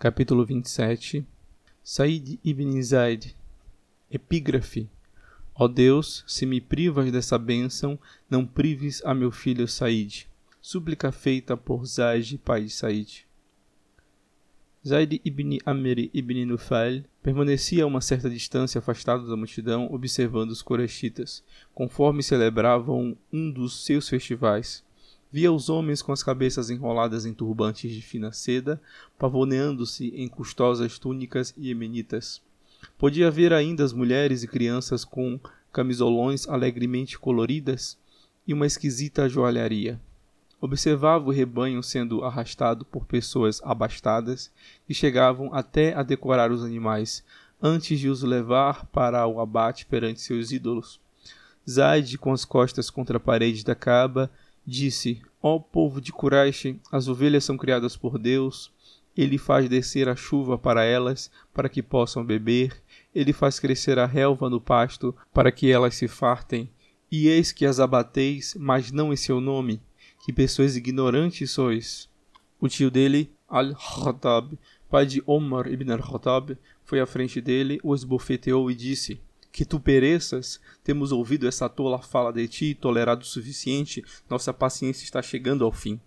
Capítulo 27 Said ibn Zaid Epígrafe Ó Deus, se me privas dessa bênção, não prives a meu filho Said. Súplica feita por Zaid, pai de Said. Zaid ibn Amr ibn Nufail permanecia a uma certa distância afastado da multidão, observando os corechitas, conforme celebravam um dos seus festivais. Via os homens com as cabeças enroladas em turbantes de fina seda, pavoneando-se em custosas túnicas iemenitas. Podia ver ainda as mulheres e crianças com camisolões alegremente coloridas e uma esquisita joalharia. Observava o rebanho sendo arrastado por pessoas abastadas que chegavam até a decorar os animais, antes de os levar para o abate perante seus ídolos. Zaid, com as costas contra a parede da caba, disse: Ó povo de Quraish, as ovelhas são criadas por Deus. Ele faz descer a chuva para elas, para que possam beber. Ele faz crescer a relva no pasto, para que elas se fartem. E eis que as abateis, mas não em seu nome. Que pessoas ignorantes sois. O tio dele, Al-Khattab, pai de Omar ibn al-Khattab, foi à frente dele, o esbofeteou e disse: que tu pereças, temos ouvido essa tola fala de ti, tolerado o suficiente, nossa paciência está chegando ao fim.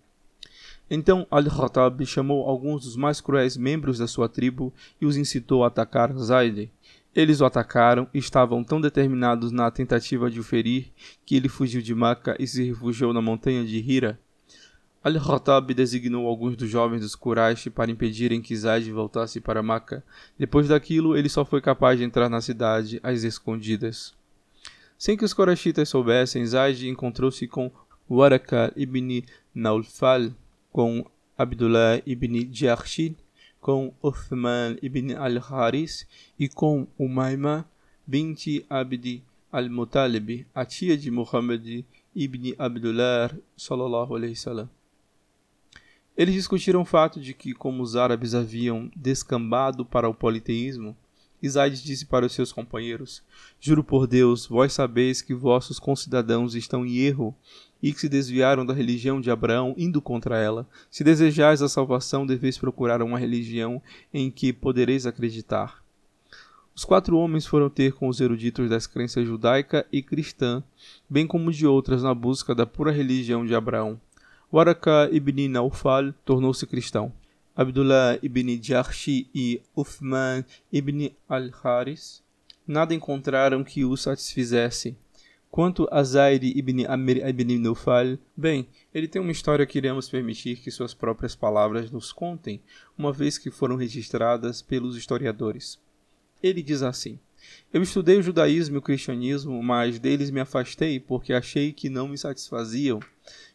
Então Al-Khattab chamou alguns dos mais cruéis membros da sua tribo e os incitou a atacar Zaid. Eles o atacaram e estavam tão determinados na tentativa de o ferir que ele fugiu de Maca e se refugiou na montanha de Hira. Al-Khattab designou alguns dos jovens dos Quraysh para impedirem que Zaid voltasse para Maca. Depois daquilo, ele só foi capaz de entrar na cidade às escondidas. Sem que os Qurayshitas soubessem, Zaid encontrou-se com Waraka ibn Naufal, com Abdullah ibn Jahshid, com Uthman ibn al-Haris e com Umayma bint Abdi al-Muttalib, a tia de Muhammad ibn Abdullah sallallahu alaihi wasallam. Eles discutiram o fato de que, como os árabes haviam descambado para o politeísmo, Isaías disse para os seus companheiros: Juro por Deus, vós sabeis que vossos concidadãos estão em erro e que se desviaram da religião de Abraão, indo contra ela. Se desejais a salvação, deveis procurar uma religião em que podereis acreditar. Os quatro homens foram ter com os eruditos das crenças judaica e cristã, bem como de outras, na busca da pura religião de Abraão. Waraka ibn Naufal tornou-se cristão. Abdullah ibn Jahshi e Uthman ibn al-Haris nada encontraram que o satisfizesse. Quanto a Zaid ibn Amr ibn Naufal, bem, ele tem uma história que iremos permitir que suas próprias palavras nos contem, uma vez que foram registradas pelos historiadores. Ele diz assim: Eu estudei o judaísmo e o cristianismo, mas deles me afastei porque achei que não me satisfaziam.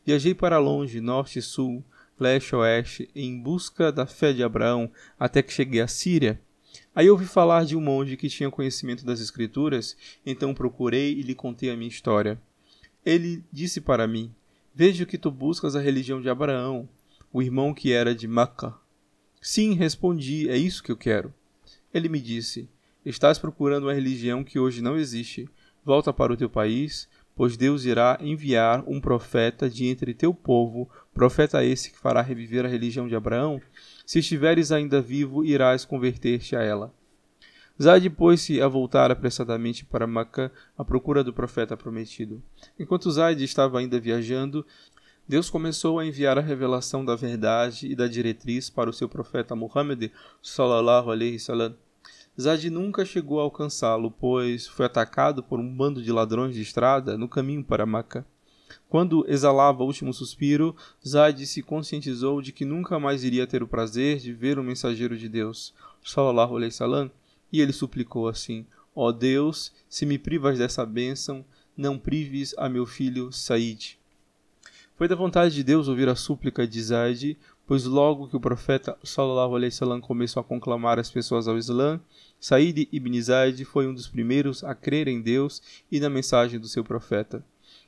Viajei para longe, norte e sul, leste e oeste, em busca da fé de Abraão, até que cheguei à Síria. Aí ouvi falar de um monge que tinha conhecimento das Escrituras, então procurei e lhe contei a minha história. Ele disse para mim: Vejo que tu buscas a religião de Abraão, o irmão que era de Maca. Sim, respondi, é isso que eu quero. Ele me disse: Estás procurando uma religião que hoje não existe. Volta para o teu país, pois Deus irá enviar um profeta de entre teu povo, profeta esse que fará reviver a religião de Abraão. Se estiveres ainda vivo, irás converter-te a ela. Zad pôs-se a voltar apressadamente para Macã à procura do profeta prometido. Enquanto Zaid estava ainda viajando, Deus começou a enviar a revelação da verdade e da diretriz para o seu profeta Muhammad sallallahu alaihi wasallam. Zad nunca chegou a alcançá-lo, pois foi atacado por um bando de ladrões de estrada no caminho para Maca. Quando exalava o último suspiro, Zad se conscientizou de que nunca mais iria ter o prazer de ver o mensageiro de Deus, sallallahu alaihi salam, e ele suplicou assim: Ó oh Deus, se me privas dessa bênção, não prives a meu filho Said. Foi da vontade de Deus ouvir a súplica de Zaid, pois logo que o profeta sallallahu alaihi wasallam começou a conclamar as pessoas ao Islã, Said ibn Zaid foi um dos primeiros a crer em Deus e na mensagem do seu profeta.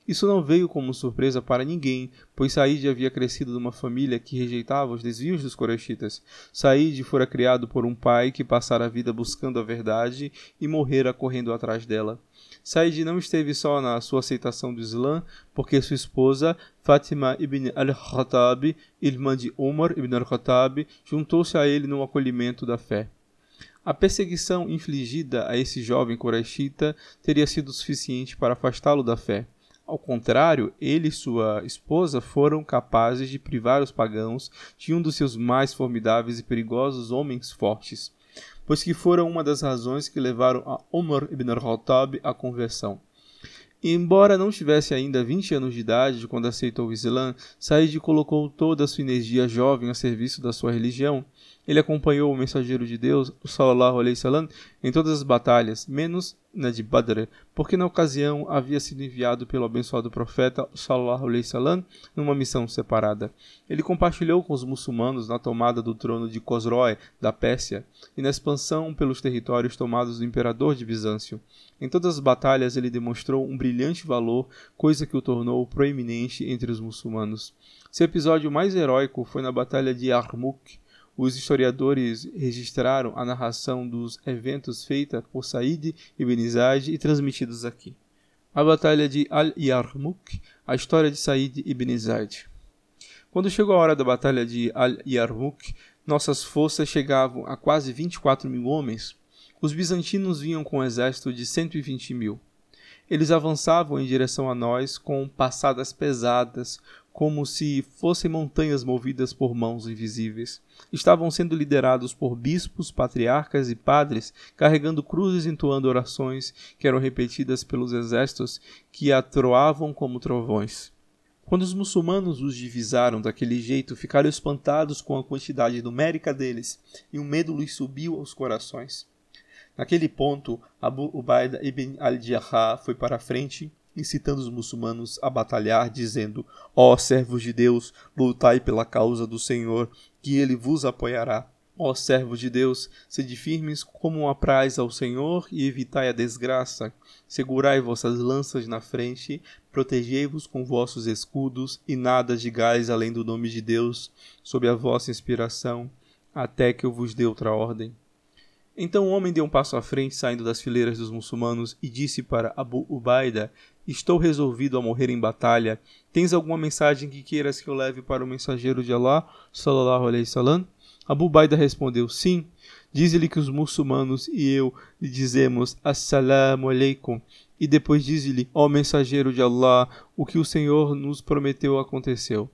Isso não veio como surpresa para ninguém, pois Said havia crescido numa família que rejeitava os desvios dos Quraishitas. Said fora criado por um pai que passara a vida buscando a verdade e morrera correndo atrás dela. Said não esteve só na sua aceitação do Islã, porque sua esposa, Fatima ibn al-Khattab, irmã de Umar ibn al-Khattab, juntou-se a ele no acolhimento da fé. A perseguição infligida a esse jovem Quraishita teria sido suficiente para afastá-lo da fé. Ao contrário, ele e sua esposa foram capazes de privar os pagãos de um dos seus mais formidáveis e perigosos homens fortes, pois que foram uma das razões que levaram a Umar ibn al-Khattab à conversão. Embora não tivesse ainda 20 anos de idade quando aceitou o Islã, Said colocou toda a sua energia jovem a serviço da sua religião. Ele acompanhou o mensageiro de Deus, sallallahu alaihi wasallam, em todas as batalhas, menos na de Badr, porque na ocasião havia sido enviado pelo abençoado profeta sallallahu alaihi wasallam numa missão separada. Ele compartilhou com os muçulmanos na tomada do trono de Khosroe, da Pérsia, e na expansão pelos territórios tomados do imperador de Bizâncio. Em todas as batalhas ele demonstrou um brilhante valor, coisa que o tornou proeminente entre os muçulmanos. Seu episódio mais heróico foi na batalha de Yarmouk, os historiadores registraram a narração dos eventos feita por Said ibn Zaid e transmitidos aqui. A Batalha de Al-Yarmouk, a história de Said ibn Zaid. Quando chegou a hora da Batalha de Al-Yarmouk, nossas forças chegavam a quase 24 mil homens. Os bizantinos vinham com um exército de 120 mil. Eles avançavam em direção a nós com passadas pesadas, como se fossem montanhas movidas por mãos invisíveis. Estavam sendo liderados por bispos, patriarcas e padres, carregando cruzes e entoando orações que eram repetidas pelos exércitos que atroavam como trovões. Quando os muçulmanos os divisaram daquele jeito, ficaram espantados com a quantidade numérica deles, e um medo lhes subiu aos corações. Naquele ponto, Abu Ubaida ibn al-Jarrah foi para a frente incitando os muçulmanos a batalhar, dizendo: Ó servos de Deus, lutai pela causa do Senhor, que ele vos apoiará. Ó servos de Deus, sede firmes como apraz ao Senhor e evitai a desgraça. Segurai vossas lanças na frente, protegei-vos com vossos escudos e nada digais além do nome de Deus, sob a vossa inspiração, até que eu vos dê outra ordem. Então o homem deu um passo à frente, saindo das fileiras dos muçulmanos, e disse para Abu Ubaida: Estou resolvido a morrer em batalha. Tens alguma mensagem que queiras que eu leve para o mensageiro de Allah? Sallallahu alaihi wasallam? Abu Ubaida respondeu: Sim. Diz-lhe que os muçulmanos e eu lhe dizemos Assalamu alaikum. E depois diz-lhe, ó mensageiro de Allah, o que o Senhor nos prometeu aconteceu.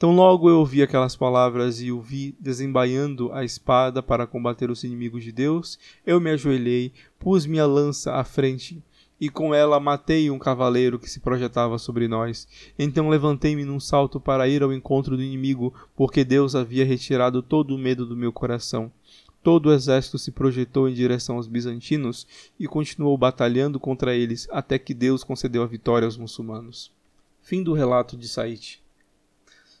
Tão logo eu ouvi aquelas palavras e o vi desembaiando a espada para combater os inimigos de Deus, eu me ajoelhei, pus minha lança à frente e com ela matei um cavaleiro que se projetava sobre nós. Então levantei-me num salto para ir ao encontro do inimigo, porque Deus havia retirado todo o medo do meu coração. Todo o exército se projetou em direção aos bizantinos e continuou batalhando contra eles até que Deus concedeu a vitória aos muçulmanos. Fim do relato de Said.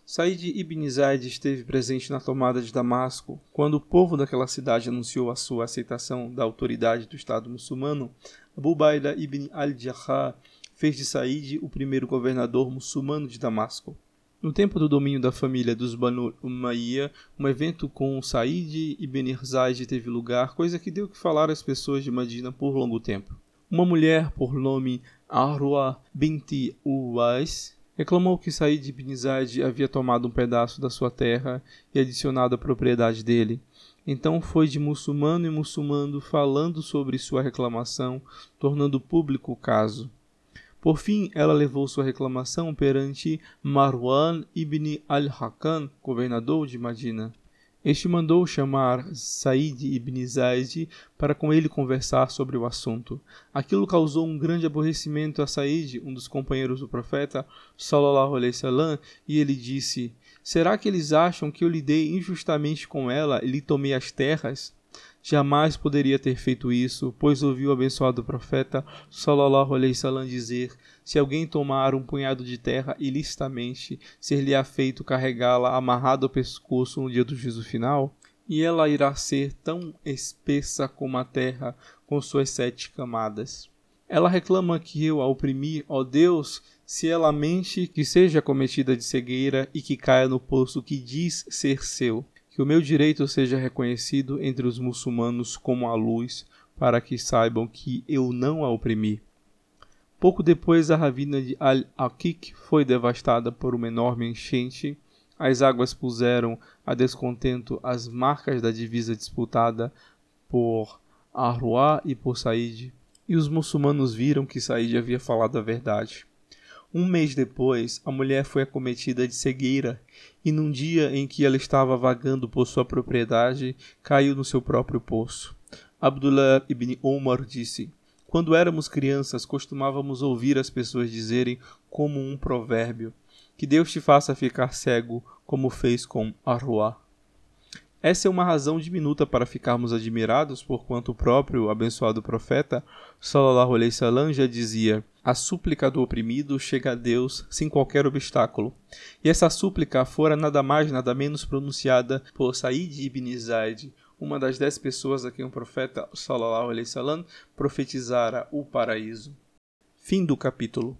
Said ibn Zaid esteve presente na tomada de Damasco quando o povo daquela cidade anunciou a sua aceitação da autoridade do Estado muçulmano. Abu Baida ibn al-Jarrah fez de Said o primeiro governador muçulmano de Damasco. No tempo do domínio da família dos Banu Umayyah, um evento com Said ibn Zaid teve lugar, coisa que deu que falar às pessoas de Madina por longo tempo. Uma mulher por nome Arwa binti Uwais reclamou que Said ibn Zaid havia tomado um pedaço da sua terra e adicionado a propriedade dele. Então foi de muçulmano em muçulmano falando sobre sua reclamação, tornando público o caso. Por fim, ela levou sua reclamação perante Marwan ibn al-Hakam, governador de Madina. Este mandou chamar Said ibn Zaid para com ele conversar sobre o assunto. Aquilo causou um grande aborrecimento a Said, um dos companheiros do profeta, sallallahu alaihi wasallam, e ele disse: Será que eles acham que eu lidei injustamente com ela e lhe tomei as terras? Jamais poderia ter feito isso, pois ouviu o abençoado profeta sallallahu alaihi wasallam dizer: Se alguém tomar um punhado de terra ilicitamente, ser-lhe-á feito carregá-la amarrado ao pescoço no dia do juízo final, e ela irá ser tão espessa como a terra com suas sete camadas. Ela reclama que eu a oprimi, ó Deus, se ela mente que seja cometida de cegueira e que caia no poço que diz ser seu. Que o meu direito seja reconhecido entre os muçulmanos como a luz, para que saibam que eu não a oprimi. Pouco depois, a ravina de Al-Aqiq foi devastada por uma enorme enchente. As águas puseram a descontento as marcas da divisa disputada por Arwa e por Said, e os muçulmanos viram que Said havia falado a verdade. Um mês depois, a mulher foi acometida de cegueira, e num dia em que ela estava vagando por sua propriedade, caiu no seu próprio poço. Abdullah ibn Omar disse: Quando éramos crianças, costumávamos ouvir as pessoas dizerem, como um provérbio, que Deus te faça ficar cego, como fez com Arwa. Essa é uma razão diminuta para ficarmos admirados, porquanto o próprio abençoado profeta, sallallahu alaihi wasallam, já dizia: a súplica do oprimido chega a Deus sem qualquer obstáculo. E essa súplica fora nada mais nada menos pronunciada por Said ibn Zaid, uma das dez pessoas a quem o profeta sallallahu alaihi wasallam profetizara o paraíso. Fim do capítulo.